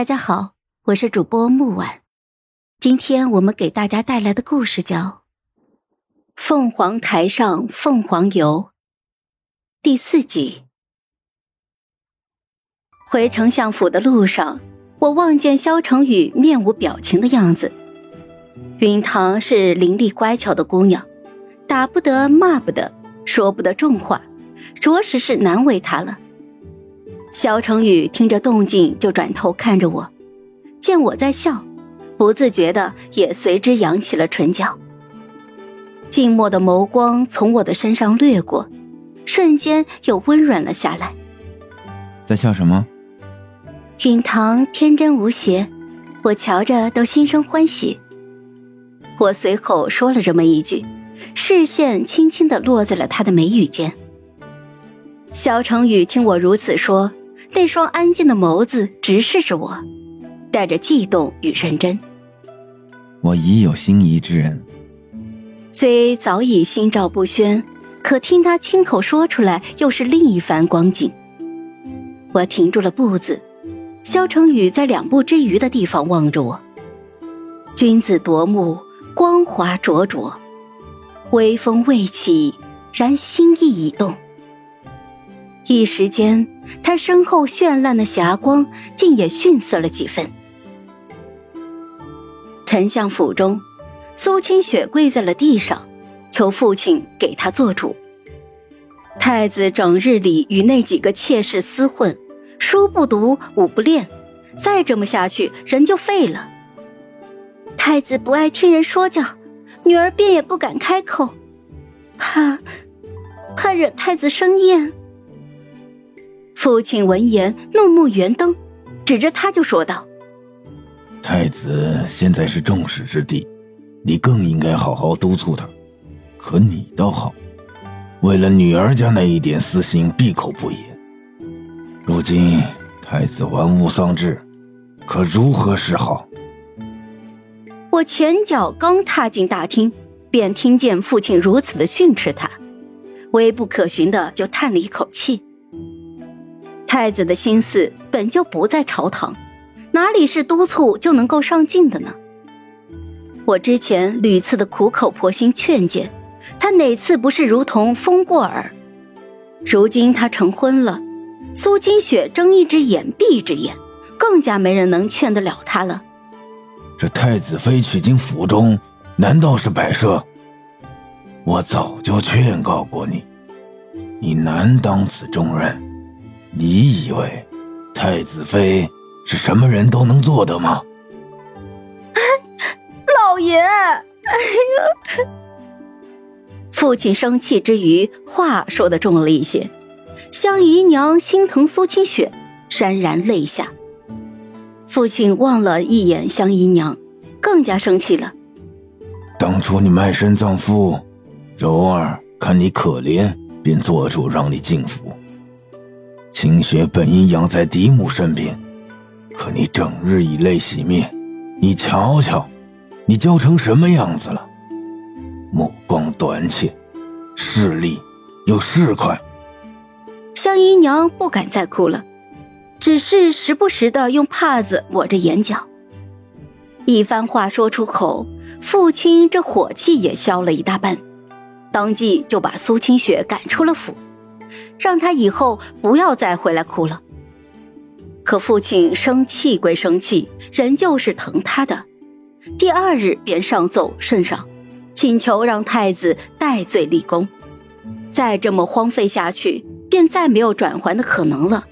大家好，我是主播木婉，今天我们给大家带来的故事叫《凤凰台上凤凰游》第四集。回丞相府的路上，我望见萧成宇面无表情的样子。云堂是伶俐乖巧的姑娘，打不得，骂不得，说不得重话，着实是难为她了。萧成宇听着动静，就转头看着我，见我在笑，不自觉的也随之扬起了唇角。静默的眸光从我的身上掠过，瞬间又温软了下来。在笑什么？允堂天真无邪，我瞧着都心生欢喜。我随口说了这么一句，视线轻轻的落在了他的眉宇间。肖成宇听我如此说。那双安静的眸子直视着我，带着悸动与认真。我已有心仪之人，虽早已心照不宣，可听他亲口说出来，又是另一番光景。我停住了步子，萧成宇在两步之余的地方望着我。君子夺目，光华灼灼，微风未起，然心意已动。一时间。他身后绚烂的霞光，竟也逊色了几分。丞相府中，苏清雪跪在了地上，求父亲给她做主。太子整日里与那几个妾室厮混，书不读，武不练，再这么下去，人就废了。太子不爱听人说教，女儿便也不敢开口，怕怕惹太子生厌。父亲闻言，怒目圆瞪，指着他就说道：“太子现在是众矢之的，你更应该好好督促他。可你倒好，为了女儿家那一点私心，闭口不言。如今太子玩物丧志，可如何是好？”我前脚刚踏进大厅，便听见父亲如此的训斥他，微不可寻的就叹了一口气。太子的心思本就不在朝堂，哪里是督促就能够上进的呢？我之前屡次的苦口婆心劝谏，他哪次不是如同风过耳？如今他成婚了，苏金雪睁一只眼闭一只眼，更加没人能劝得了他了。这太子妃娶进府中，难道是摆设？我早就劝告过你，你难当此重任。你以为太子妃是什么人都能做的吗？老爷，哎呀！父亲生气之余，话说的重了一些。香姨娘心疼苏清雪，潸然泪下。父亲望了一眼香姨娘，更加生气了。当初你卖身葬父，柔儿看你可怜，便做主让你进府。清雪本应养在嫡母身边，可你整日以泪洗面，你瞧瞧，你娇成什么样子了？目光短浅，势利又市侩。香姨娘不敢再哭了，只是时不时的用帕子抹着眼角。一番话说出口，父亲这火气也消了一大半，当即就把苏清雪赶出了府。让他以后不要再回来哭了。可父亲生气归生气，仍旧是疼他的。第二日便上奏圣上，请求让太子戴罪立功。再这么荒废下去，便再没有转还的可能了。